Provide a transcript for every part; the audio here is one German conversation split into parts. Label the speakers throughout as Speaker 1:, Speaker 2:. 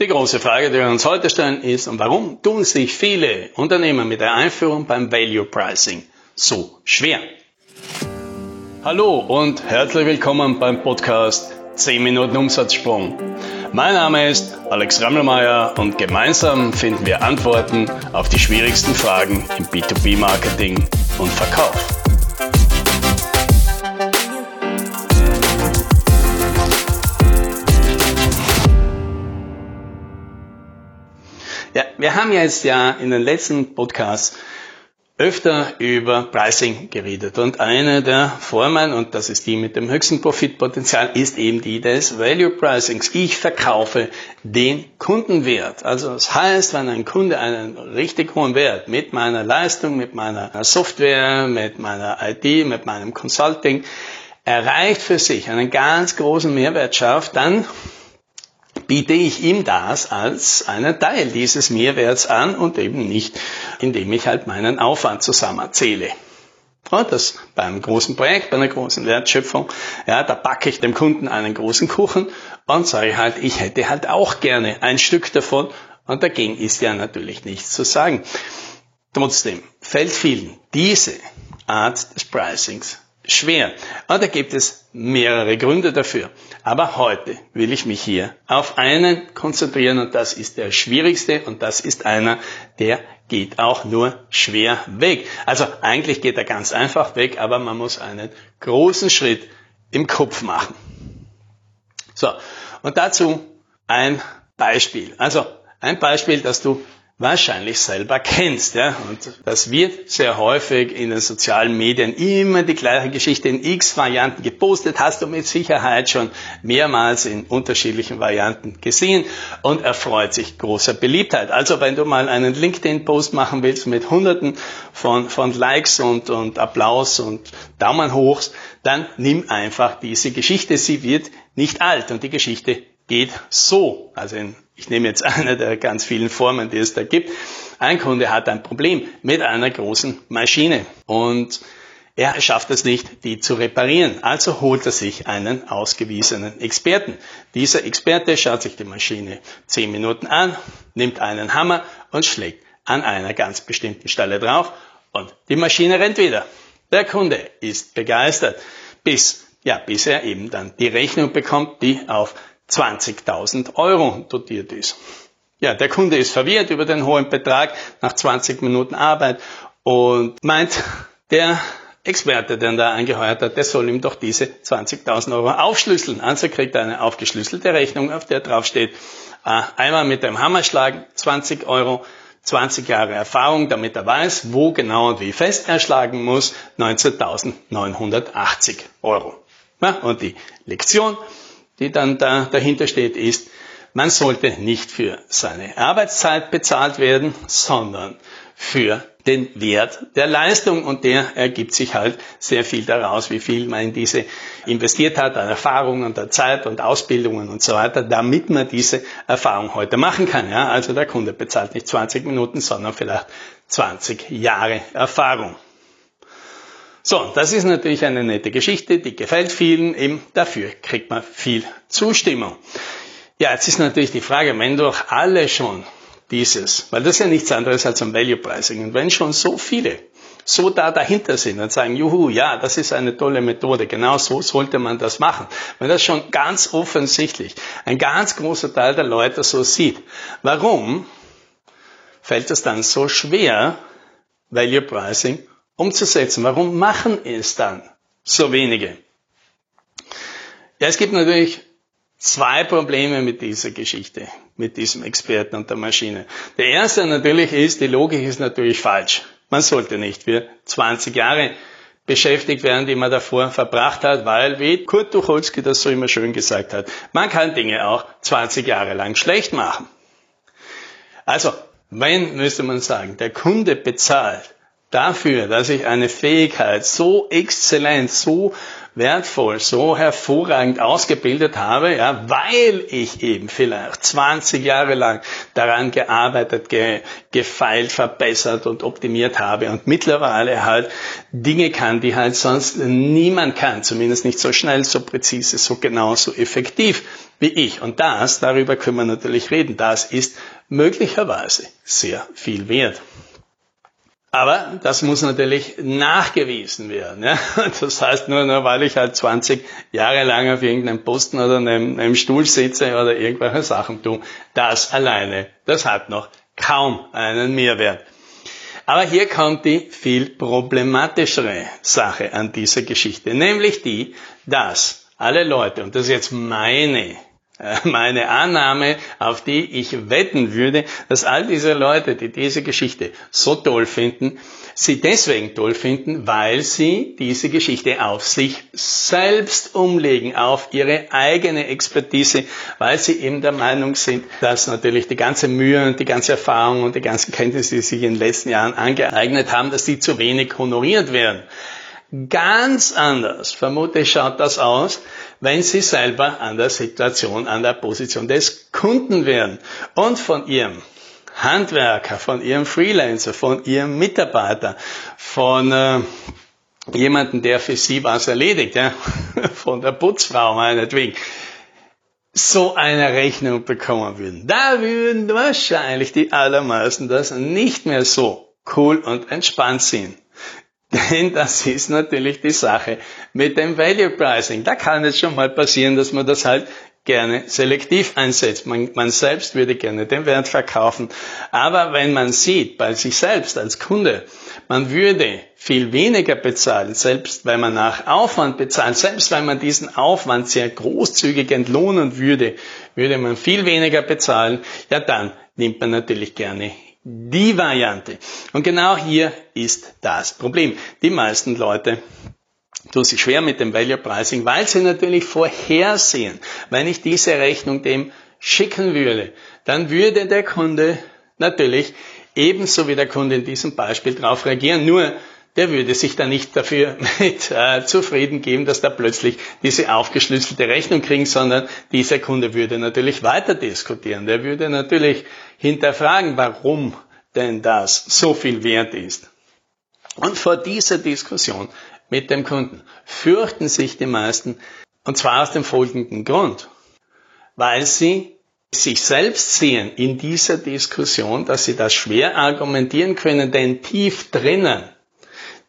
Speaker 1: Die große Frage, die wir uns heute stellen, ist, warum tun sich viele Unternehmer mit der Einführung beim Value Pricing so schwer? Hallo und herzlich willkommen beim Podcast 10 Minuten Umsatzsprung. Mein Name ist Alex Rammelmeier und gemeinsam finden wir Antworten auf die schwierigsten Fragen im B2B-Marketing und Verkauf. Wir haben jetzt ja in den letzten Podcasts öfter über Pricing geredet. Und eine der Formen, und das ist die mit dem höchsten Profitpotenzial, ist eben die des Value Pricings. Ich verkaufe den Kundenwert. Also das heißt, wenn ein Kunde einen richtig hohen Wert mit meiner Leistung, mit meiner Software, mit meiner IT, mit meinem Consulting erreicht für sich einen ganz großen Mehrwert schafft, dann biete ich ihm das als einen Teil dieses Mehrwerts an und eben nicht, indem ich halt meinen Aufwand zusammenzähle. Ja, das bei einem großen Projekt, bei einer großen Wertschöpfung, ja, da backe ich dem Kunden einen großen Kuchen und sage halt, ich hätte halt auch gerne ein Stück davon und dagegen ist ja natürlich nichts zu sagen. Trotzdem fällt vielen diese Art des Pricings schwer. Und da gibt es mehrere Gründe dafür. Aber heute will ich mich hier auf einen konzentrieren und das ist der schwierigste und das ist einer, der geht auch nur schwer weg. Also eigentlich geht er ganz einfach weg, aber man muss einen großen Schritt im Kopf machen. So, und dazu ein Beispiel. Also ein Beispiel, das du wahrscheinlich selber kennst. Ja? Und das wird sehr häufig in den sozialen Medien immer die gleiche Geschichte in x Varianten gepostet, hast du mit Sicherheit schon mehrmals in unterschiedlichen Varianten gesehen und erfreut sich großer Beliebtheit. Also wenn du mal einen LinkedIn-Post machen willst mit hunderten von, von Likes und, und Applaus und Daumen hochs, dann nimm einfach diese Geschichte. Sie wird nicht alt und die Geschichte geht so. Also in, ich nehme jetzt eine der ganz vielen Formen, die es da gibt. Ein Kunde hat ein Problem mit einer großen Maschine und er schafft es nicht, die zu reparieren. Also holt er sich einen ausgewiesenen Experten. Dieser Experte schaut sich die Maschine zehn Minuten an, nimmt einen Hammer und schlägt an einer ganz bestimmten Stelle drauf und die Maschine rennt wieder. Der Kunde ist begeistert, bis, ja, bis er eben dann die Rechnung bekommt, die auf 20.000 Euro dotiert ist. Ja, der Kunde ist verwirrt über den hohen Betrag nach 20 Minuten Arbeit und meint, der Experte, der ihn da angeheuert hat, der soll ihm doch diese 20.000 Euro aufschlüsseln. Also kriegt er eine aufgeschlüsselte Rechnung, auf der drauf steht, äh, einmal mit dem Hammer schlagen, 20 Euro, 20 Jahre Erfahrung, damit er weiß, wo genau und wie fest er schlagen muss, 19.980 Euro. Und die Lektion, die dann da dahinter steht, ist, man sollte nicht für seine Arbeitszeit bezahlt werden, sondern für den Wert der Leistung und der ergibt sich halt sehr viel daraus, wie viel man in diese investiert hat an Erfahrung und der Zeit und Ausbildungen und so weiter, damit man diese Erfahrung heute machen kann. Ja? Also der Kunde bezahlt nicht 20 Minuten, sondern vielleicht 20 Jahre Erfahrung. So, das ist natürlich eine nette Geschichte, die gefällt vielen, eben dafür kriegt man viel Zustimmung. Ja, jetzt ist natürlich die Frage, wenn doch alle schon dieses, weil das ist ja nichts anderes als ein Value Pricing, und wenn schon so viele so da dahinter sind und sagen, juhu, ja, das ist eine tolle Methode, genau so sollte man das machen. Wenn das schon ganz offensichtlich ein ganz großer Teil der Leute so sieht, warum fällt es dann so schwer, Value Pricing umzusetzen. Warum machen es dann so wenige? Ja, es gibt natürlich zwei Probleme mit dieser Geschichte, mit diesem Experten und der Maschine. Der erste natürlich ist, die Logik ist natürlich falsch. Man sollte nicht für 20 Jahre beschäftigt werden, die man davor verbracht hat, weil, wie Kurt Tucholsky das so immer schön gesagt hat, man kann Dinge auch 20 Jahre lang schlecht machen. Also, wenn, müsste man sagen, der Kunde bezahlt dafür, dass ich eine Fähigkeit so exzellent, so wertvoll, so hervorragend ausgebildet habe, ja, weil ich eben vielleicht 20 Jahre lang daran gearbeitet, ge, gefeilt, verbessert und optimiert habe und mittlerweile halt Dinge kann, die halt sonst niemand kann, zumindest nicht so schnell, so präzise, so genau, so effektiv wie ich. Und das, darüber können wir natürlich reden, das ist möglicherweise sehr viel wert. Aber das muss natürlich nachgewiesen werden. Ja? Das heißt, nur, nur weil ich halt 20 Jahre lang auf irgendeinem Posten oder einem, einem Stuhl sitze oder irgendwelche Sachen tue, das alleine, das hat noch kaum einen Mehrwert. Aber hier kommt die viel problematischere Sache an dieser Geschichte, nämlich die, dass alle Leute, und das ist jetzt meine meine Annahme, auf die ich wetten würde, dass all diese Leute, die diese Geschichte so toll finden, sie deswegen toll finden, weil sie diese Geschichte auf sich selbst umlegen, auf ihre eigene Expertise, weil sie eben der Meinung sind, dass natürlich die ganze Mühe und die ganze Erfahrung und die ganzen Kenntnisse, die sie sich in den letzten Jahren angeeignet haben, dass die zu wenig honoriert werden. Ganz anders, vermute ich, schaut das aus, wenn Sie selber an der Situation, an der Position des Kunden wären und von Ihrem Handwerker, von Ihrem Freelancer, von Ihrem Mitarbeiter, von äh, jemanden, der für Sie was erledigt, ja, von der Putzfrau meinetwegen, so eine Rechnung bekommen würden. Da würden wahrscheinlich die allermeisten das nicht mehr so cool und entspannt sehen. Denn das ist natürlich die Sache mit dem Value Pricing. Da kann es schon mal passieren, dass man das halt gerne selektiv einsetzt. Man, man, selbst würde gerne den Wert verkaufen. Aber wenn man sieht, bei sich selbst als Kunde, man würde viel weniger bezahlen, selbst wenn man nach Aufwand bezahlt, selbst wenn man diesen Aufwand sehr großzügig entlohnen würde, würde man viel weniger bezahlen, ja dann nimmt man natürlich gerne die Variante. Und genau hier ist das Problem. Die meisten Leute tun sich schwer mit dem Value Pricing, weil sie natürlich vorhersehen, wenn ich diese Rechnung dem schicken würde, dann würde der Kunde natürlich ebenso wie der Kunde in diesem Beispiel darauf reagieren, nur der würde sich dann nicht dafür mit äh, zufrieden geben, dass da plötzlich diese aufgeschlüsselte Rechnung kriegen, sondern dieser Kunde würde natürlich weiter diskutieren. Der würde natürlich hinterfragen, warum denn das so viel wert ist. Und vor dieser Diskussion mit dem Kunden fürchten sich die meisten, und zwar aus dem folgenden Grund, weil sie sich selbst sehen in dieser Diskussion, dass sie das schwer argumentieren können, denn tief drinnen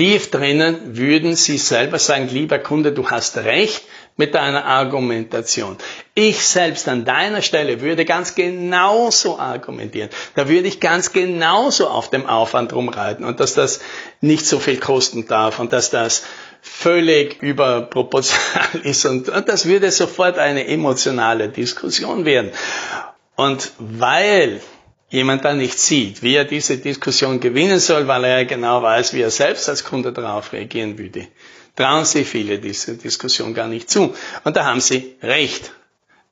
Speaker 1: Tief drinnen würden Sie selber sagen, lieber Kunde, du hast recht mit deiner Argumentation. Ich selbst an deiner Stelle würde ganz genauso argumentieren. Da würde ich ganz genauso auf dem Aufwand rumreiten und dass das nicht so viel kosten darf und dass das völlig überproportional ist und, und das würde sofort eine emotionale Diskussion werden. Und weil jemand dann nicht sieht, wie er diese Diskussion gewinnen soll, weil er genau weiß, wie er selbst als Kunde darauf reagieren würde, trauen sich viele diese Diskussion gar nicht zu. Und da haben sie recht.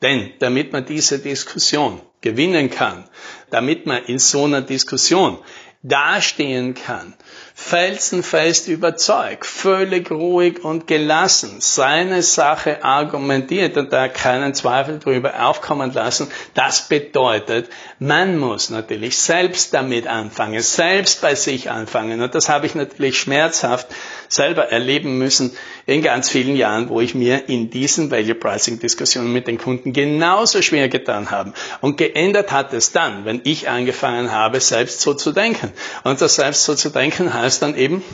Speaker 1: Denn damit man diese Diskussion gewinnen kann, damit man in so einer Diskussion dastehen kann, felsenfest überzeugt, völlig ruhig und gelassen seine Sache argumentiert und da keinen Zweifel drüber aufkommen lassen, das bedeutet, man muss natürlich selbst damit anfangen, selbst bei sich anfangen. Und das habe ich natürlich schmerzhaft selber erleben müssen in ganz vielen Jahren, wo ich mir in diesen Value Pricing Diskussionen mit den Kunden genauso schwer getan habe. Und geändert hat es dann, wenn ich angefangen habe, selbst so zu denken. Und das selbst so zu denken heißt dann eben,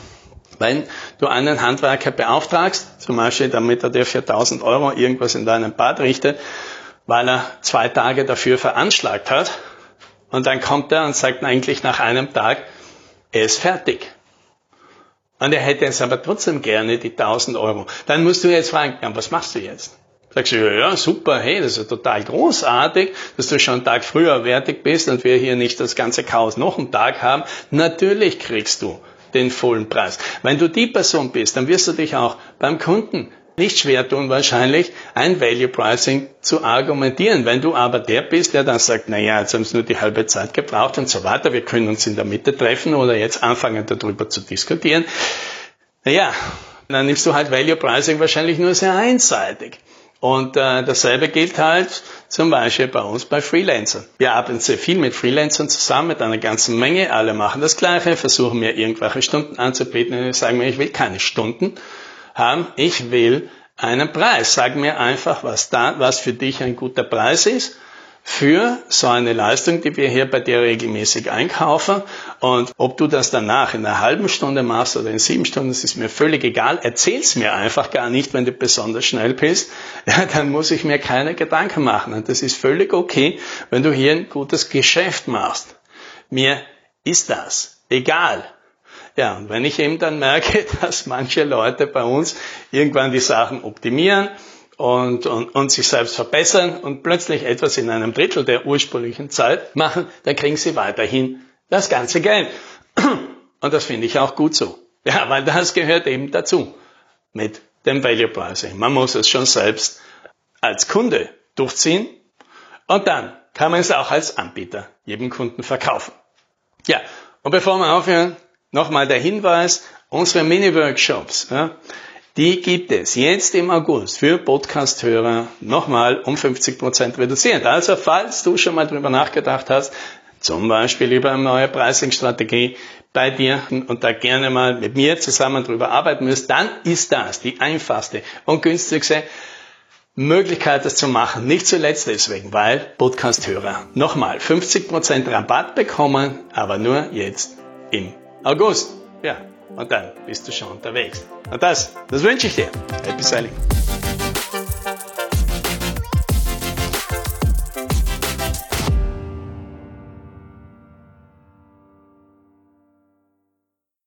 Speaker 1: wenn du einen Handwerker beauftragst, zum Beispiel damit er dir für 1000 Euro irgendwas in deinem Bad richtet, weil er zwei Tage dafür veranschlagt hat, und dann kommt er und sagt eigentlich nach einem Tag, er ist fertig. Und er hätte jetzt aber trotzdem gerne die 1000 Euro. Dann musst du jetzt fragen, ja, was machst du jetzt? Sagst du, ja, super, hey, das ist total großartig, dass du schon einen Tag früher fertig bist und wir hier nicht das ganze Chaos noch einen Tag haben. Natürlich kriegst du den vollen Preis. Wenn du die Person bist, dann wirst du dich auch beim Kunden nicht schwer tun, wahrscheinlich ein Value Pricing zu argumentieren. Wenn du aber der bist, der dann sagt, naja, jetzt haben sie nur die halbe Zeit gebraucht und so weiter, wir können uns in der Mitte treffen oder jetzt anfangen darüber zu diskutieren. Naja, dann nimmst du halt Value Pricing wahrscheinlich nur sehr einseitig. Und äh, dasselbe gilt halt zum Beispiel bei uns bei Freelancern. Wir arbeiten sehr viel mit Freelancern zusammen, mit einer ganzen Menge. Alle machen das Gleiche, versuchen mir irgendwelche Stunden anzubieten. Und ich sage mir, ich will keine Stunden haben, ich will einen Preis. Sag mir einfach, was da, was für dich ein guter Preis ist für so eine Leistung, die wir hier bei dir regelmäßig einkaufen. Und ob du das danach in einer halben Stunde machst oder in sieben Stunden, das ist mir völlig egal. Erzähl's mir einfach gar nicht, wenn du besonders schnell bist. Ja, dann muss ich mir keine Gedanken machen. Und das ist völlig okay, wenn du hier ein gutes Geschäft machst. Mir ist das egal. Ja, und wenn ich eben dann merke, dass manche Leute bei uns irgendwann die Sachen optimieren, und, und, und sich selbst verbessern und plötzlich etwas in einem Drittel der ursprünglichen Zeit machen, dann kriegen sie weiterhin das ganze Geld. Und das finde ich auch gut so. Ja, weil das gehört eben dazu mit dem Value Pricing. Man muss es schon selbst als Kunde durchziehen und dann kann man es auch als Anbieter jedem Kunden verkaufen. Ja, und bevor wir aufhören, nochmal der Hinweis, unsere Mini-Workshops. Ja, die gibt es jetzt im August für Podcast-Hörer nochmal um 50% reduziert. Also falls du schon mal drüber nachgedacht hast, zum Beispiel über eine neue Pricing-Strategie bei dir und da gerne mal mit mir zusammen drüber arbeiten müsst, dann ist das die einfachste und günstigste Möglichkeit, das zu machen. Nicht zuletzt deswegen, weil Podcast-Hörer nochmal 50% Rabatt bekommen, aber nur jetzt im August. Ja, und dann bist du schon unterwegs. Und das, das wünsche ich dir. Happy Sailing.